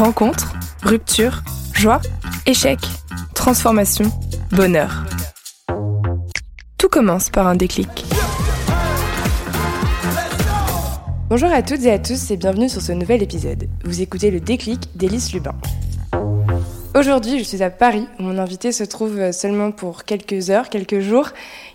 Rencontre, rupture, joie, échec, transformation, bonheur. Tout commence par un déclic. Bonjour à toutes et à tous et bienvenue sur ce nouvel épisode. Vous écoutez le déclic d'Élise Lubin. Aujourd'hui, je suis à Paris où mon invité se trouve seulement pour quelques heures, quelques jours.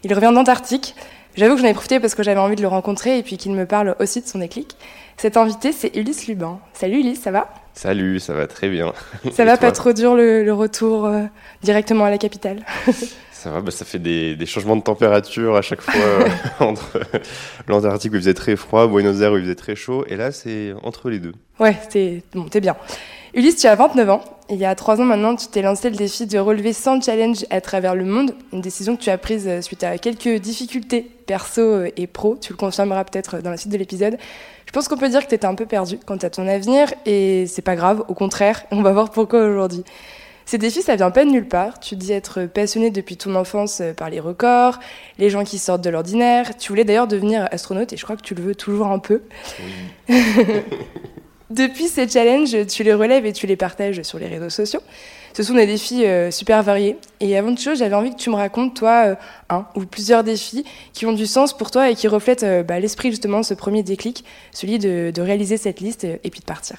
Il revient d'Antarctique. J'avoue que j'en ai profité parce que j'avais envie de le rencontrer et puis qu'il me parle aussi de son déclic. Cet invité, c'est Ulysse Lubin. Salut Ulysse, ça va? Salut, ça va très bien. Ça va pas trop dur le, retour euh, directement à la capitale? Ça va, bah, ça fait des, changements de température à chaque fois euh, entre l'Antarctique où il faisait très froid, Buenos Aires où il faisait très chaud, et là c'est entre les deux. Ouais, t'es bon, bien. Ulysse, tu as 29 ans. il y a 3 ans maintenant, tu t'es lancé le défi de relever 100 challenges à travers le monde. Une décision que tu as prise euh, suite à quelques difficultés perso et pro. Tu le confirmeras peut-être dans la suite de l'épisode. Je pense qu'on peut dire que tu étais un peu perdu quant à ton avenir et c'est pas grave, au contraire, on va voir pourquoi aujourd'hui. Ces défis, ça vient pas de nulle part. Tu dis être passionné depuis ton enfance euh, par les records, les gens qui sortent de l'ordinaire. Tu voulais d'ailleurs devenir astronaute et je crois que tu le veux toujours un peu. Oui. depuis ces challenges, tu les relèves et tu les partages sur les réseaux sociaux. Ce sont des défis euh, super variés. Et avant de chose, j'avais envie que tu me racontes, toi, euh, un ou plusieurs défis qui ont du sens pour toi et qui reflètent euh, bah, l'esprit justement de ce premier déclic, celui de, réaliser cette liste et puis de partir.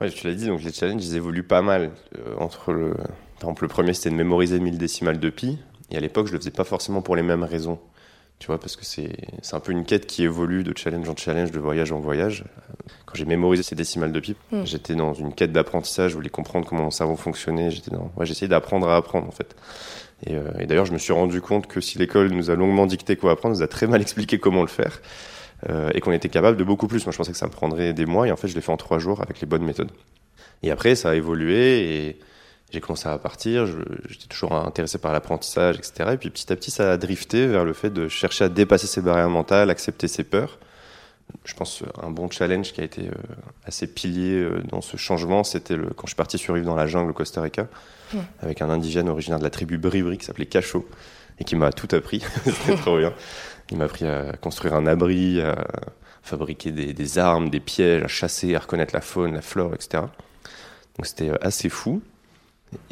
Ouais, tu l'as dit, donc les challenges, ils évoluent pas mal. entre le... Par exemple, le premier, c'était de mémoriser 1000 décimales de pi. Et à l'époque, je le faisais pas forcément pour les mêmes raisons. Tu vois, parce que c'est un peu une quête qui évolue de challenge en challenge, de voyage en voyage. Quand j'ai mémorisé ces décimales de pi, hmm. j'étais dans une quête d'apprentissage, je voulais comprendre comment mon cerveau fonctionnait. J'étais dans... ouais, j'essayais d'apprendre à apprendre, en fait. Et, euh, et d'ailleurs, je me suis rendu compte que si l'école nous a longuement dicté quoi apprendre, nous a très mal expliqué comment le faire. Euh, et qu'on était capable de beaucoup plus. Moi, je pensais que ça me prendrait des mois, et en fait, je l'ai fait en trois jours avec les bonnes méthodes. Et après, ça a évolué, et j'ai commencé à partir, j'étais toujours intéressé par l'apprentissage, etc. Et puis petit à petit, ça a drifté vers le fait de chercher à dépasser ses barrières mentales, accepter ses peurs. Je pense un bon challenge qui a été euh, assez pilier euh, dans ce changement, c'était quand je suis parti survivre dans la jungle au Costa Rica, avec un indigène originaire de la tribu Bribri qui s'appelait Cacho, et qui m'a tout appris. c'était trop bien. Il m'a appris à construire un abri, à fabriquer des, des armes, des pièges, à chasser, à reconnaître la faune, la flore, etc. Donc c'était euh, assez fou.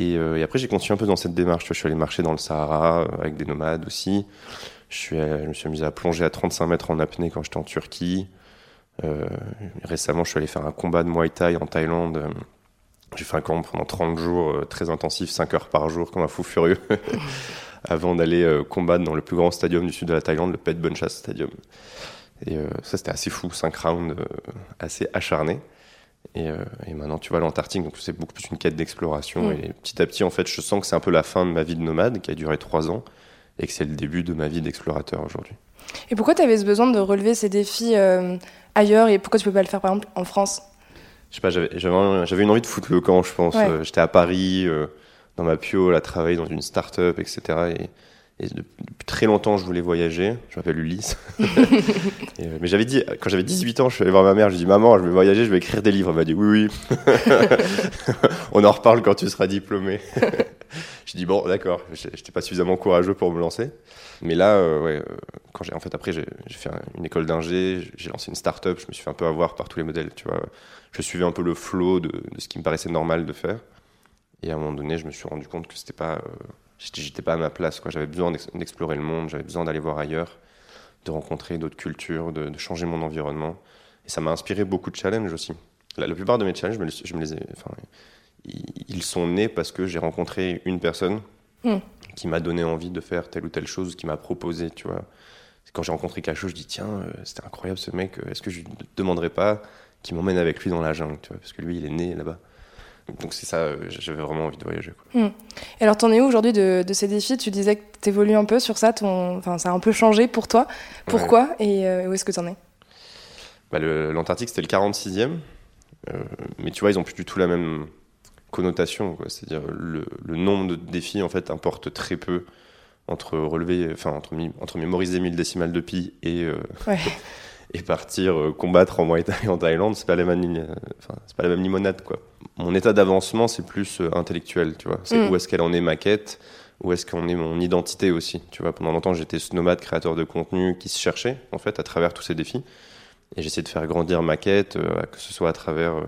Euh, et, après, j'ai continué un peu dans cette démarche. je suis allé marcher dans le Sahara euh, avec des nomades aussi. Je, je me suis amusé à plonger à 35 mètres en apnée quand j'étais en Turquie. Euh, récemment, je suis allé faire un combat de Muay Thai en Thaïlande. J'ai fait un camp pendant 30 jours, très intensif, 5 heures par jour, comme un fou furieux, avant d'aller combattre dans le plus grand stadium du sud de la Thaïlande, le Pet Bunchas Stadium. Et ça, c'était assez fou, 5 rounds assez acharnés. Euh, et, maintenant, tu vois, l'Antarctique, donc c'est beaucoup plus une quête d'exploration. Mm. Et petit à petit, en fait, je sens que c'est un peu la fin de ma vie de nomade, qui a duré trois ans, et que c'est le début de ma vie d'explorateur aujourd'hui. Et pourquoi tu avais ce besoin de relever ces défis euh, ailleurs, et pourquoi tu peux pas le faire, par exemple, en France? Je sais pas, j'avais une envie de foutre le camp, je pense. Euh, j'étais à Paris, dans ma piole, à travailler dans une start-up, etc. Et et depuis très longtemps, je voulais voyager. Je m'appelle Ulysse. Euh, mais j'avais dit, quand j'avais 18 ans, je suis allé voir ma mère. Je lui ai dit, maman, je vais voyager, je vais écrire des livres. Elle m'a dit, oui, oui. On en reparle quand tu seras diplômé. je dit, bon, d'accord. J'étais pas suffisamment courageux pour me lancer. Mais là, euh, ouais, euh, quand j'ai, en fait, après, j'ai fait une école d'ingé, j'ai lancé une start-up. Je me suis fait un peu avoir par tous les modèles, tu vois. Je suivais un peu le flow de, de ce qui me paraissait normal de faire. Et à un moment donné, je me suis rendu compte que c'était pas j'étais pas à ma place. J'avais besoin d'explorer le monde, j'avais besoin d'aller voir ailleurs, de rencontrer d'autres cultures, de, changer mon environnement. Et ça m'a inspiré beaucoup de challenges aussi. La, plupart de mes challenges, je me, les ai, enfin, ils, sont nés parce que j'ai rencontré une personne hmm. qui m'a donné envie de faire telle ou telle chose, qui m'a proposé, tu vois. Quand j'ai rencontré quelque chose, je dis tiens, euh, c'était incroyable ce mec, euh, est-ce que je ne demanderais pas qu'il m'emmène avec lui dans la jungle, tu vois, parce que lui, il est né là-bas. Donc c'est ça, euh, j'avais vraiment envie de voyager. Quoi. Hmm. Et alors, t'en es où aujourd'hui de, ces défis? Tu disais que t'évolues un peu sur ça, ton... enfin, ça a un peu changé pour toi. Pourquoi? Et euh, où est-ce que t'en es? Bah, L'Antarctique, c'était le 46e. Euh, mais tu vois, ils ont plus du tout la même connotation. C'est-à-dire le, le, nombre de défis, en fait, importe très peu entre relever, enfin, entre, entre mémoriser 1000 décimales de pi et... et partir combattre en Muay Thai en Thaïlande, c'est pas la même, enfin, c'est pas la même limonade quoi mon état d'avancement, c'est plus euh, intellectuel, tu vois. C'est mm. où est-ce qu'elle en est ma quête, où est-ce qu'on est mon identité aussi, tu vois. Pendant longtemps, j'étais ce nomade créateur de contenu qui se cherchait, en fait, à travers tous ces défis. Et j'essaie de faire grandir ma quête, euh, que ce soit à travers euh,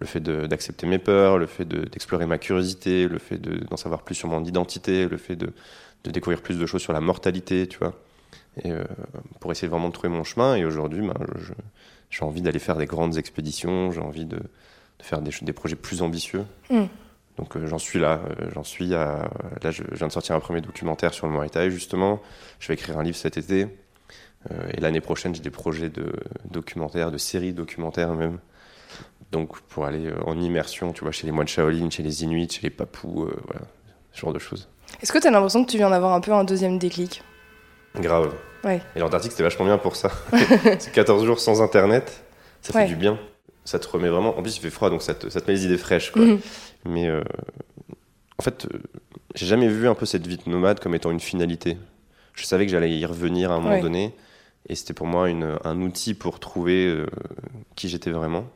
le fait d'accepter mes peurs, le fait d'explorer ma curiosité, le fait d'en savoir plus sur mon identité, le fait de, de, découvrir plus de choses sur la mortalité, tu vois. Et euh, pour essayer vraiment de trouver mon chemin. Et aujourd'hui, ben, j'ai envie d'aller faire des grandes expéditions, j'ai envie de, de, faire des, des, projets plus ambitieux. Mm. Donc euh, j'en suis là, euh, j'en suis à... Là, je, viens de sortir un premier documentaire sur le Muay Thai, justement. Je vais écrire un livre cet été. et l'année prochaine, j'ai des projets de documentaires, de séries documentaires même. Donc pour aller en immersion, tu vois, chez les moines Shaolin, chez les Inuits, chez les Papous, voilà, ce genre de choses. Est-ce que tu as l'impression que tu viens d'avoir un peu un deuxième déclic? Grave. Ouais. Et l'Antarctique, c'était vachement bien pour ça. c'est 14 jours sans Internet, ça fait du bien. Ça te remet vraiment. En plus, il fait froid, donc ça te, ça te met les idées fraîches. Quoi. Mhm. Mais euh, en fait, j'ai jamais vu un peu cette vie de nomade comme étant une finalité. Je savais que j'allais y revenir à un moment donné. Et c'était pour moi une, un outil pour trouver qui j'étais vraiment.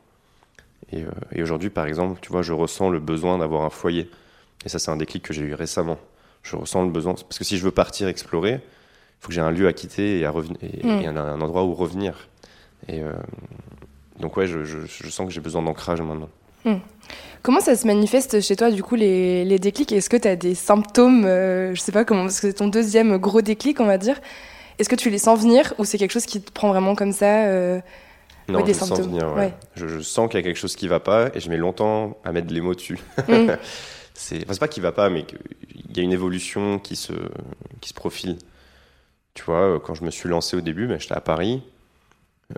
Euh, et, aujourd'hui, par exemple, tu vois, je ressens le besoin d'avoir un foyer. Et ça, c'est un déclic que j'ai eu récemment. Je ressens le besoin. Parce que si je veux partir explorer, faut que j'ai un lieu à quitter et, à et, mm. un, endroit où revenir. Et euh, donc, ouais, je, je, sens que j'ai besoin d'ancrage maintenant. Mm. Comment ça se manifeste chez toi, du coup, les, les déclics? Est-ce que tu as des symptômes euh, Je sais pas comment, parce que c'est ton deuxième gros déclic, on va dire. Est-ce que tu les sens venir ou c'est quelque chose qui te prend vraiment comme ça non, je sens venir. Ouais. Je, sens qu'il y a quelque chose qui va pas et je mets longtemps à mettre les mots dessus. Mm. c'est enfin, pas qu'il va pas, mais qu'il y a une évolution qui se, qui se profile. Tu vois, quand je me suis lancé au début, ben, j'étais à Paris.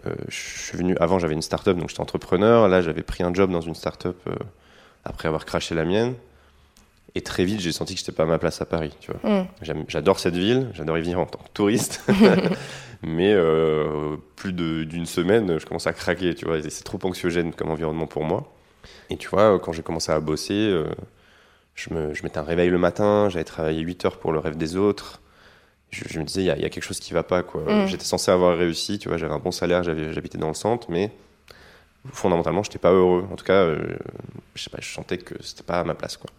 Euh, je suis venu avant, j'avais une start-up, donc j'étais entrepreneur. Là, j'avais pris un job dans une start-up euh, après avoir craché la mienne. Et très vite, j'ai senti que j'étais pas à ma place à Paris. Tu vois. Mm. J'adore cette ville, j'adore y vivre en tant que touriste. Mais euh, plus d'une semaine, je commence à craquer, tu vois. C'est trop anxiogène comme environnement pour moi. Et tu vois, quand j'ai commencé à bosser, euh, je, me, je mettais un réveil le matin, j'avais travaillé 8 heures pour le rêve des autres. Je, me disais, il y, y, a quelque chose qui va pas, quoi. Mm. J'étais censé avoir réussi, tu vois, j'avais un bon salaire, j'habitais dans le centre, mais fondamentalement, j'étais pas heureux. En tout cas, euh, je sais pas, je sentais que c'était pas à ma place, quoi.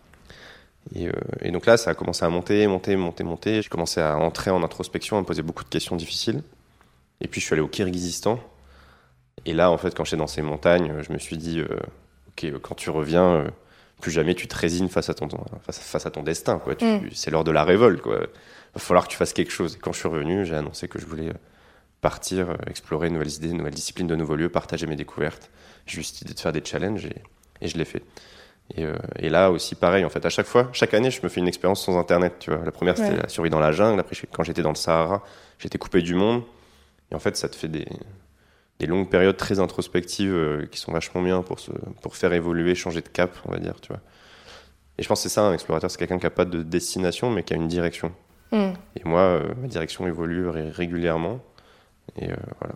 Et, euh, et, donc là, ça a commencé à monter, monter, monter, monter. J'ai commencé à entrer en introspection, à me poser beaucoup de questions difficiles. Et puis je suis allé au Kyrgyzstan. Et là, en fait, quand j'étais dans ces montagnes, je me suis dit, euh, ok, quand tu reviens, euh, plus jamais tu te résignes face à ton, face, face à ton destin. Quoi. Mm. C'est l'heure de la révolte. Quoi. Il va falloir que tu fasses quelque chose. Et quand je suis revenu, j'ai annoncé que je voulais partir, explorer de nouvelles idées, de nouvelles disciplines, de nouveaux lieux, partager mes découvertes. J'ai juste idée de faire des challenges et, et je l'ai fait. Et, euh, et, là aussi, pareil, en fait, à chaque fois, chaque année, je me fais une expérience sans Internet. Tu vois. La première, c'était la survie dans la jungle. Après, quand j'étais dans le Sahara, j'étais coupé du monde. Et en fait, ça te fait des, des longues périodes très introspectives euh, qui sont vachement bien pour, se, pour faire évoluer, changer de cap, on va dire. Tu vois. Et je pense que c'est ça, un explorateur, c'est quelqu'un qui n'a pas de destination, mais qui a une direction. Mm. Et moi, euh, ma direction évolue régulièrement. Et voilà.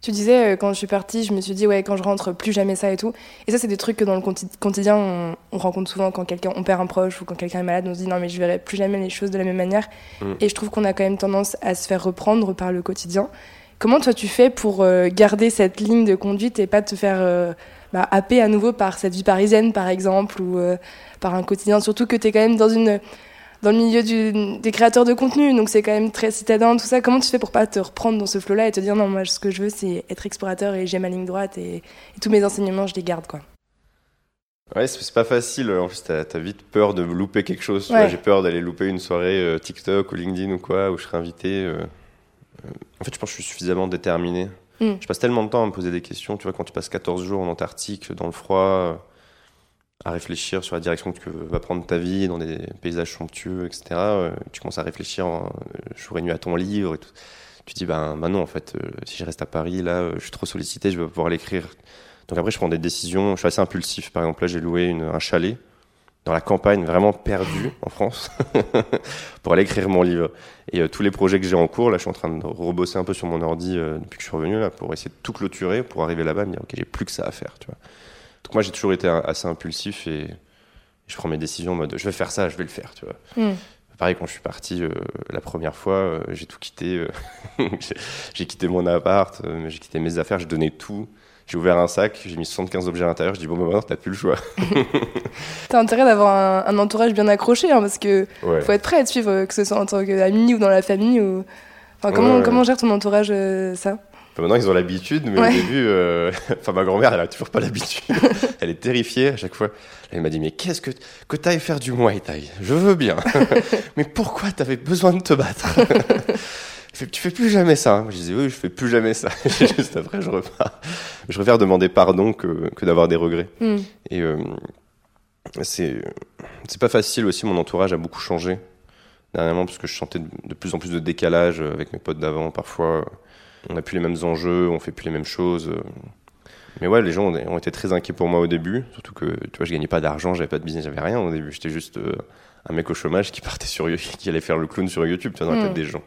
Tu disais, euh, quand je suis partie, je me suis dit, ouais, quand je rentre, plus jamais ça et tout. Et ça, c'est des trucs que dans le quotidien, on, rencontre souvent quand quelqu'un, on perd un proche ou quand quelqu'un est malade, on se dit, non, mais je verrai plus jamais les choses de la même manière. Mm. Et je trouve qu'on a quand même tendance à se faire reprendre par le quotidien. Comment toi, tu fais pour euh, garder cette ligne de conduite et pas te faire euh, bah, happer à nouveau par cette vie parisienne, par exemple, ou par un quotidien, surtout que tu es quand même dans une dans le milieu du, des créateurs de contenu, donc c'est quand même très citadin, tout ça. Comment tu fais pour pas te reprendre dans ce flot-là et te dire non, moi ce que je veux c'est être explorateur et j'ai ma ligne droite et, tous mes enseignements je les garde quoi? Ouais, c'est pas facile. En plus, t'as as vite peur de louper quelque chose. J'ai peur d'aller louper une soirée euh, TikTok ou LinkedIn ou quoi, où je serai invité. Euh, euh, en fait, je pense que je suis suffisamment déterminé. Hmm. Je passe tellement de temps à me poser des questions. Tu vois, quand tu passes 14 jours en Antarctique, dans le froid, à réfléchir sur la direction que va prendre ta vie dans des paysages somptueux, etc. Euh, tu commences à réfléchir en, euh, jour et nuit à ton livre et tout. Tu te dis, ben, ben non, en fait, euh, si je reste à Paris, là, je suis trop sollicité, je vais pouvoir l'écrire. Donc après, je prends des décisions, je suis assez impulsif. Par exemple, là, j'ai loué une, un chalet dans la campagne, vraiment perdu en France, pour aller écrire mon livre. Et tous les projets que j'ai en cours, là, je suis en train de rebosser un peu sur mon ordi depuis que je suis revenu, là, pour essayer de tout clôturer, pour arriver là-bas et me dire, ok, j'ai plus que ça à faire, tu vois. Donc moi, j'ai toujours été assez impulsif et je prends mes décisions en mode je vais faire ça, je vais le faire, tu vois. Hmm. Pareil, quand je suis parti euh, la première fois, euh, j'ai tout quitté. Euh, j'ai quitté mon appart, j'ai quitté mes affaires, j'ai donné tout. J'ai ouvert un sac, j'ai mis 75 objets à l'intérieur, je dis bon, bah maintenant, t'as plus le choix. t'as intérêt d'avoir un, entourage bien accroché, hein, parce que faut être prêt à te suivre, que ce soit en tant qu'ami ou dans la famille. Ou... Enfin, comment, comment gère ton entourage ça? Maintenant, ils ont l'habitude, mais au début, euh, enfin, ma grand-mère, elle a toujours pas l'habitude. elle est terrifiée à chaque fois. Elle m'a dit, mais qu'est-ce que, que t'ailles faire du Muay Thai? Je veux bien. mais pourquoi t'avais besoin de te battre? Tu fais plus jamais ça. Je disais, oui, je fais plus jamais ça. Juste après, je repars. Je préfère demander pardon que, que d'avoir des regrets. Hmm. Et euh, c'est, c'est pas facile aussi. Mon entourage a beaucoup changé dernièrement parce que je sentais de plus en plus de décalage avec mes potes d'avant. Parfois, on n'a plus les mêmes enjeux, on fait plus les mêmes choses. Mais ouais, les gens ont été très inquiets pour moi au début, surtout que tu vois, je gagnais pas d'argent, j'avais pas de business, j'avais rien au début. J'étais juste euh, un mec au chômage qui partait sur qui allait faire le clown sur YouTube, tu vois, dans la tête hmm. des gens.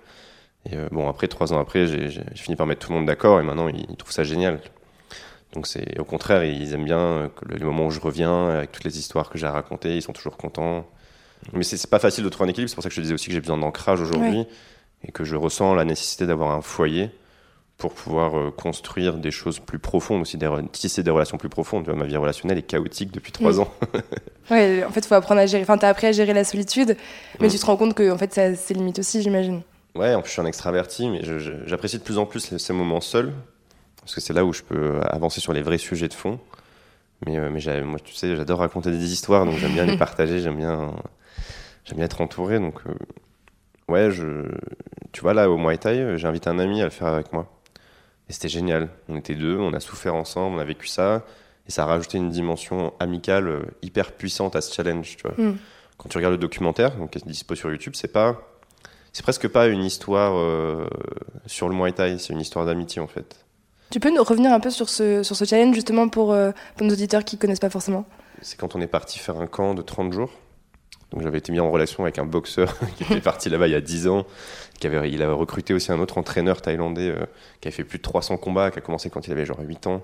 Et euh, bon, après, trois ans après, j'ai fini par mettre tout le monde d'accord et maintenant ils, trouvent ça génial. Donc c'est au contraire, ils aiment bien que le, les moments où je reviens avec toutes les histoires que j'ai à raconter, ils sont toujours contents. Mais c'est pas facile de trouver un équilibre, c'est pour ça que je te disais aussi que j'ai besoin d'ancrage aujourd'hui et que je ressens la nécessité d'avoir un foyer pour pouvoir euh, construire des choses plus profondes aussi, des, tisser des relations plus profondes. Tu vois, ma vie relationnelle est chaotique depuis trois mm. ans. ouais, en fait, faut apprendre à gérer. Enfin, tu as appris à gérer la solitude, mais mm. tu te rends compte que en fait, ça c'est limite aussi, j'imagine. Ouais, en plus, je suis un extraverti, mais j'apprécie de plus en plus ces moments seuls, parce que c'est là où je peux avancer sur les vrais sujets de fond. Mais, euh, mais moi, tu sais, j'adore raconter des histoires, donc j'aime bien les partager, j'aime bien, j'aime bien être entouré. Donc, euh, ouais, je, tu vois, là, au Muay Thai, j'ai invité un ami à le faire avec moi. Et c'était génial. On était deux, on a souffert ensemble, on a vécu ça. Et ça a rajouté une dimension amicale euh, hyper puissante à ce challenge. Tu vois. Hmm. Quand tu regardes le documentaire, donc, qui est dispo sur YouTube, c'est pas. C'est presque pas une histoire euh, sur le Muay Thai, c'est une histoire d'amitié en fait. Tu peux nous revenir un peu sur ce, sur ce challenge justement pour, euh, pour nos auditeurs qui connaissent pas forcément? C'est quand on est parti faire un camp de 30 jours. Donc j'avais été mis en relation avec un boxeur qui était parti là-bas il y a 10 ans. Qui avait, il avait recruté aussi un autre entraîneur thaïlandais euh, qui avait fait plus de 300 combats, qui a commencé quand il avait genre 8 ans.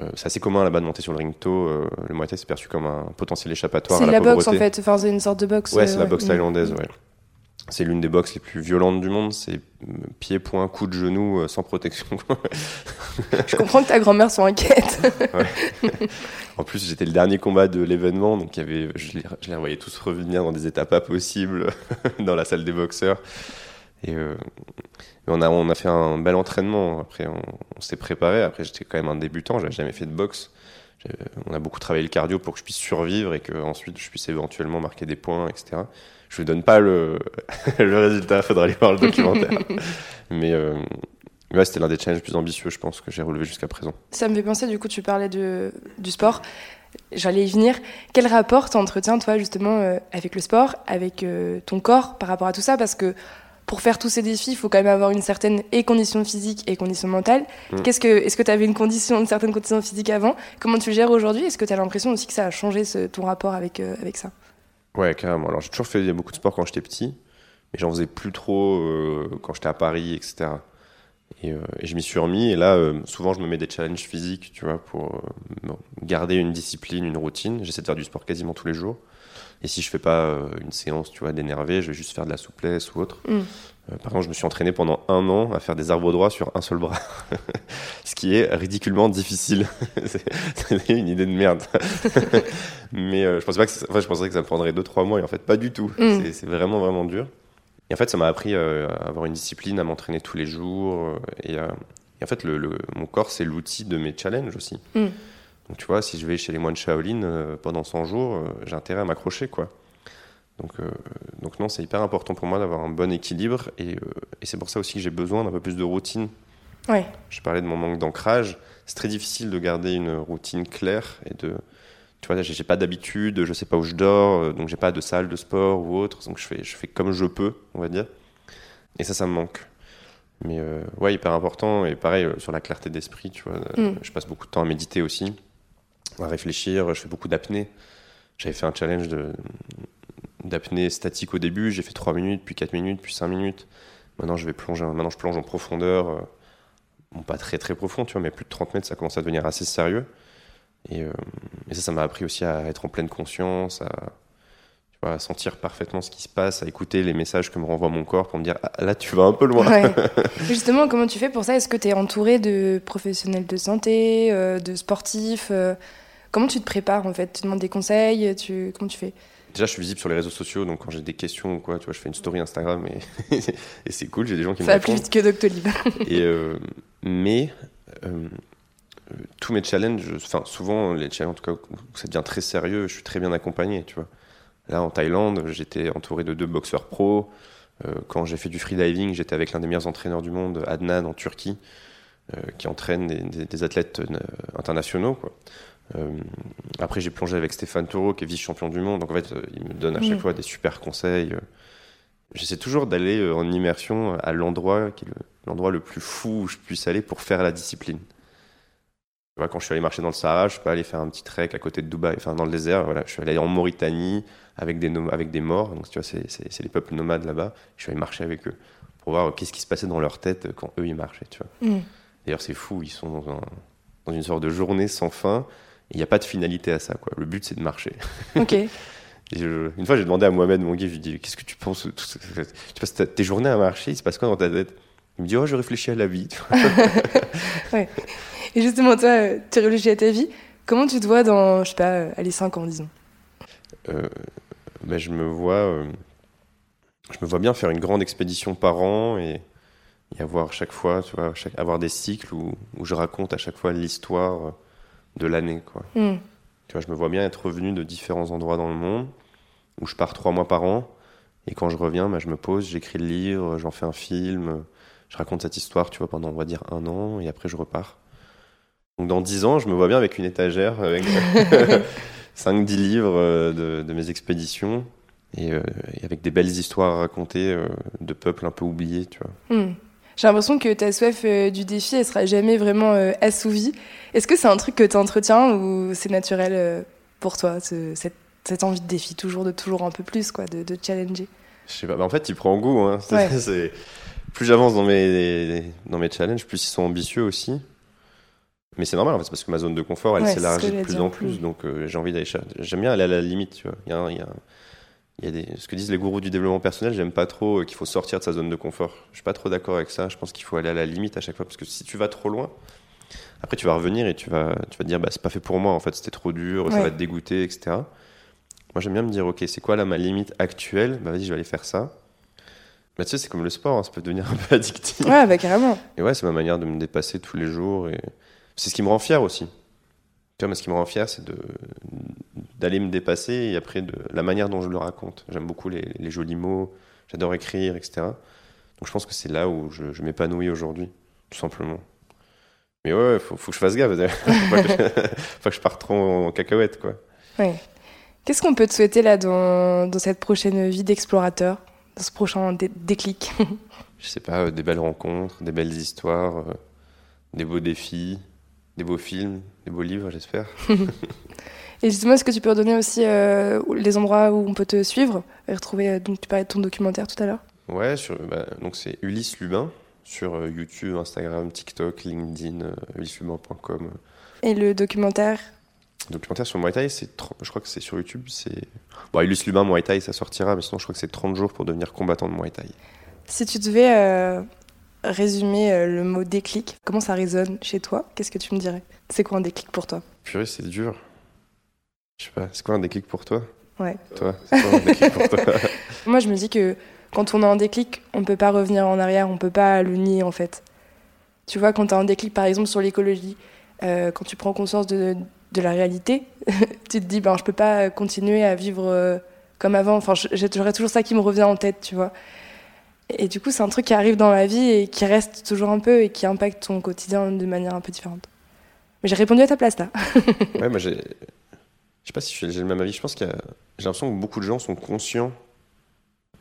Euh, c'est assez commun là-bas de monter sur le ring tôt. Euh, le Muay Thai c'est perçu comme un potentiel échappatoire. C'est la, la boxe en fait, enfin, c'est une sorte de boxe. Ouais, c'est la boxe thaïlandaise, ouais. C'est l'une des boxes les plus violentes du monde. C'est pied, point, coup de genou sans protection. Je comprends que ta grand-mère soit inquiète. En plus, j'étais le dernier combat de l'événement, donc y avait, je, les, je les voyais tous revenir dans des états pas possibles dans la salle des boxeurs. Et euh, on, a, on a fait un bel entraînement. Après, on, s'est préparé. Après, j'étais quand même un débutant, j'avais jamais fait de boxe. On a beaucoup travaillé le cardio pour que je puisse survivre et que ensuite je puisse éventuellement marquer des points, etc. Je ne donne pas le, le résultat, il faudra aller voir le documentaire. Mais euh, Ouais, c'était l'un des challenges les plus ambitieux, je pense, que j'ai relevé jusqu'à présent. Ça me fait penser, du coup, tu parlais de, du sport. J'allais y venir. Quel rapport t'entretiens, toi, justement, euh, avec le sport, avec euh, ton corps par rapport à tout ça? Parce que pour faire tous ces défis, il faut quand même avoir une certaine et condition physique et condition mentale. Mm. Qu'est-ce que, est-ce que tu avais une condition, une certaine condition physique avant? Comment tu le gères aujourd'hui? Est-ce que tu as l'impression aussi que ça a changé ce, ton rapport avec, euh, avec ça? Ouais, carrément. Alors, j'ai toujours fait beaucoup de sport quand j'étais petit, mais j'en faisais plus trop quand j'étais à Paris, etc. Euh, et, je m'y suis remis. Et là, euh, souvent, je me mets des challenges physiques, tu vois, pour euh, garder une discipline, une routine. J'essaie de faire du sport quasiment tous les jours. Et si je fais pas une séance, tu vois, d'énerver, je vais juste faire de la souplesse ou autre. Mm. Par exemple, je me suis entraîné pendant un an à faire des arbres droits sur un seul bras, ce qui est ridiculement difficile. c'est une idée de merde. Mais je pensais pas que, enfin, je pensais que ça me prendrait 2-3 mois et en fait pas du tout. Mm. C'est vraiment vraiment dur. Et en fait, ça m'a appris euh, à avoir une discipline, à m'entraîner tous les jours. Euh, et, en fait, le, mon corps, c'est l'outil de mes challenges aussi. Mm. Donc, tu vois, si je vais chez les moines Shaolin euh, pendant 100 jours, j'ai intérêt à m'accrocher, quoi. Donc, donc non, c'est hyper important pour moi d'avoir un bon équilibre. Et, et c'est pour ça aussi que j'ai besoin d'un peu plus de routine. Ouais. Je parlais de mon manque d'ancrage. C'est très difficile de garder une routine claire et de tu vois, j'ai pas d'habitude, je sais pas où je dors, euh, donc j'ai pas de salle de sport ou autre, donc je fais, je fais comme je peux, on va dire. Et ça, ça me manque. Mais euh, ouais, hyper important. Et pareil, euh, sur la clarté d'esprit, tu vois, mm. je passe beaucoup de temps à méditer aussi, à réfléchir, je fais beaucoup d'apnée. J'avais fait un challenge d'apnée statique au début, j'ai fait 3 minutes, puis 4 minutes, puis 5 minutes. Maintenant, je vais plonger, maintenant je plonge en profondeur, bon, pas très très profond, tu vois, mais plus de 30 mètres, ça commence à devenir assez sérieux. Euh, et, ça, ça m'a appris aussi à être en pleine conscience, à, sentir parfaitement ce qui se passe, à écouter les messages que me renvoie mon corps pour me dire ah, là, tu vas un peu loin. Justement, comment tu fais pour ça? Est-ce que tu es entouré de professionnels de santé, euh, de sportifs euh, Comment tu te prépares en fait? Tu demandes des conseils tu... Comment tu fais? Déjà, je suis visible sur les réseaux sociaux, donc quand j'ai des questions ou quoi, tu vois, je fais une story Instagram et, et c'est cool, j'ai des gens qui Ça me va plus répondent. vite que Doctolib. Et, euh, mais euh, tous mes challenges, enfin souvent les challenges en tout cas où ça devient très sérieux, je suis très bien accompagné, tu vois. Là en Thaïlande, j'étais entouré de deux boxeurs pros. Euh, quand j'ai fait du freediving, j'étais avec l'un des meilleurs entraîneurs du monde, Adnan en Turquie, qui entraîne des, des- des athlètes internationaux. Quoi. Euh, après, j'ai plongé avec Stéphane Taureau, qui est vice-champion du monde. Donc en fait, euh, il me donne à chaque fois des super conseils. euh. J'essaie toujours d'aller en immersion à l'endroit qui est l'endroit le plus fou où je puisse aller pour faire la discipline. Tu vois, quand je suis allé marcher dans le Sahara, je suis pas allé faire un petit trek à côté de Dubaï, enfin dans le désert. Voilà, je suis allé en Mauritanie avec des avec des morts. Donc tu vois, c'est, les peuples nomades là-bas. Je suis allé marcher avec eux pour voir qu'est-ce qui se passait dans leur tête quand eux ils marchaient. Tu vois. Mm. D'ailleurs, c'est fou. Ils sont dans, un- dans une sorte de journée sans fin. Il n'y a pas de finalité à ça. Quoi. Le but, c'est de marcher. Ok. Et je- une fois, j'ai demandé à Mohamed, mon guide, je lui ai dit Qu'est-ce que tu penses Tu passes tes journées à marcher, il se passe quoi dans ta tête? Il me dit Oh, je réfléchis à la vie. Et justement, toi, euh, tu réfléchis à ta vie. Comment tu te vois dans, je sais pas, euh, allez, 5 ans, disons? Euh, ben, je me vois euh, je me vois bien faire une grande expédition par an et, et avoir chaque fois tu vois chaque- avoir des cycles où, où je raconte à chaque fois l'histoire de l'année quoi Mm. tu vois je me vois bien être revenu de différents endroits dans le monde où je pars trois mois par an et quand je reviens ben, je me pose j'écris le livre j'en fais un film je raconte cette histoire tu vois pendant on va dire un an et après je repars donc dans dix ans je me vois bien avec une étagère avec 5-10 livres euh, de, de mes expéditions et, euh, et avec des belles histoires à raconter euh, de peuples un peu oubliés, tu vois. Hmm. J'ai l'impression que ta soif euh, du défi, elle sera jamais vraiment euh, assouvie. Est-ce que c'est un truc que tu entretiens ou c'est naturel euh, pour toi, ce- cette, cette envie de défi, toujours de toujours un peu plus, quoi, de, de challenger? Je sais pas, bah, en fait, il prend goût. Hein. Ouais. Plus j'avance dans mes, dans mes challenges, plus ils sont ambitieux aussi. Mais c'est normal, en fait, parce que ma zone de confort, elle Ouais, s'élargit de plus en plus. Donc j'ai envie d'aller. J'aime bien aller à la limite, tu vois. Il y a, y a il y a des... Ce que disent les gourous du développement personnel, j'aime pas trop euh, qu'il faut sortir de sa zone de confort. Je suis pas trop d'accord avec ça. Je pense qu'il faut aller à la limite à chaque fois. Parce que si tu vas trop loin, après tu vas revenir et tu vas, tu vas te dire, bah, c'est pas fait pour moi, en fait, c'était trop dur, ça va te dégoûter, etc. Moi, j'aime bien me dire, ok, c'est quoi là ma limite actuelle? Bah vas-y, je vais aller faire ça. Bah, tu sais, c'est comme le sport, hein, ça peut devenir un peu addictif. Ouais, bah carrément. Et ouais, c'est ma manière de me dépasser tous les jours. Et c'est ce qui me rend fier aussi. Tu vois, mais ce qui me rend fier, c'est d'aller me dépasser et après de la manière dont je le raconte. J'aime beaucoup les, les jolis mots, j'adore écrire, etc. Donc je pense que c'est là où je, je m'épanouis aujourd'hui, tout simplement. Mais ouais, faut, faut que je fasse gaffe. faut, pas que je, faut que je parte trop en cacahuète, quoi. Ouais. Qu'est-ce qu'on peut te souhaiter là dans, dans cette prochaine vie d'explorateur, dans ce prochain dé- déclic? Je sais pas, euh, des belles rencontres, des belles histoires, euh, des beaux défis, des beaux films, des beaux livres, j'espère. Et justement, est-ce que tu peux redonner aussi euh, les endroits où on peut te suivre et retrouver, euh, donc tu parlais de ton documentaire tout à l'heure? Ouais, sur, bah, donc c'est Ulysse Lubin sur euh, YouTube, Instagram, TikTok, LinkedIn, ulysselubin.com. Et le documentaire? Documentaire sur Muay Thai, c'est 30 je crois que c'est sur YouTube, c'est bon, Ulysse Lubin Muay Thai, ça sortira, mais sinon je crois que c'est 30 jours pour devenir combattant de Muay Thai. Si tu devais euh, résumer euh, le mot déclic, comment ça résonne chez toi? Qu'est-ce que tu me dirais? C'est quoi un déclic pour toi? Purée, c'est dur. Je sais pas, c'est quoi un déclic pour toi? Ouais. Toi, c'est quoi un déclic pour toi? Moi, je me dis que quand on a un déclic, on peut pas revenir en arrière, on peut pas le nier en fait. Tu vois, quand tu as un déclic par exemple sur l'écologie, euh, quand tu prends conscience de, de la réalité, tu te dis, ben, je peux pas continuer à vivre euh, comme avant. Enfin, j'aurais toujours ça qui me revient en tête, tu vois. Et du coup, c'est un truc qui arrive dans la vie et qui reste toujours un peu et qui impacte ton quotidien de manière un peu différente. Mais j'ai répondu à ta place là. Ouais, moi j'ai. Je sais pas si j'ai le même avis. Je pense qu'il a. J'ai l'impression que beaucoup de gens sont conscients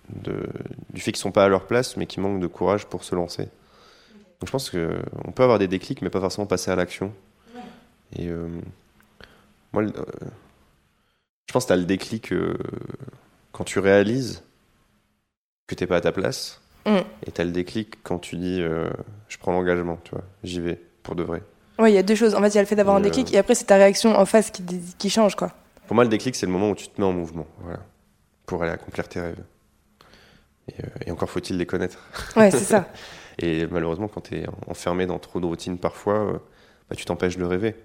de... du fait qu'ils sont pas à leur place, mais qu'ils manquent de courage pour se lancer. Donc je pense que on peut avoir des déclics, mais pas forcément passer à l'action. Et euh, moi, euh, je pense que tu as le déclic euh, quand tu réalises que t'es pas à ta place, Mm. et tu as le déclic quand tu dis euh, je prends l'engagement, tu vois, j'y vais pour de vrai. Ouais, il y a deux choses. En fait, il y a le fait d'avoir un Et, euh, déclic et après, c'est ta réaction en face qui, qui change, quoi. Pour moi, le déclic, c'est le moment où tu te mets en mouvement, voilà, pour aller accomplir tes rêves. Et, euh, et encore faut-il les connaître. Ouais, c'est ça. Et malheureusement, quand tu es enfermé dans trop de routines parfois, bah, tu t'empêches de rêver.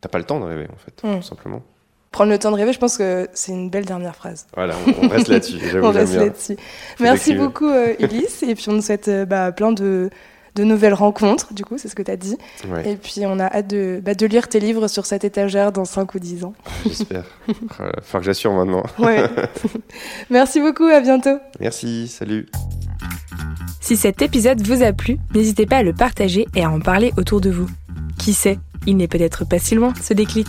T'as pas le temps de rêver, en fait, Mm. tout simplement. Prendre le temps de rêver, je pense que c'est une belle dernière phrase. Voilà, on, reste là-dessus. on reste là-dessus. Merci beaucoup, euh, Ulysse. et puis on nous souhaite euh, bah, plein de, de, nouvelles rencontres, du coup, c'est ce que tu as dit. Et puis on a hâte de, bah, de, lire tes livres sur cette étagère dans 5 ou 10 ans. J'espère. Il faut que j'assure maintenant. Ouais. Merci beaucoup, à bientôt. Merci, salut. Si cet épisode vous a plu, n'hésitez pas à le partager et à en parler autour de vous. Qui sait, il n'est peut-être pas si loin ce déclic.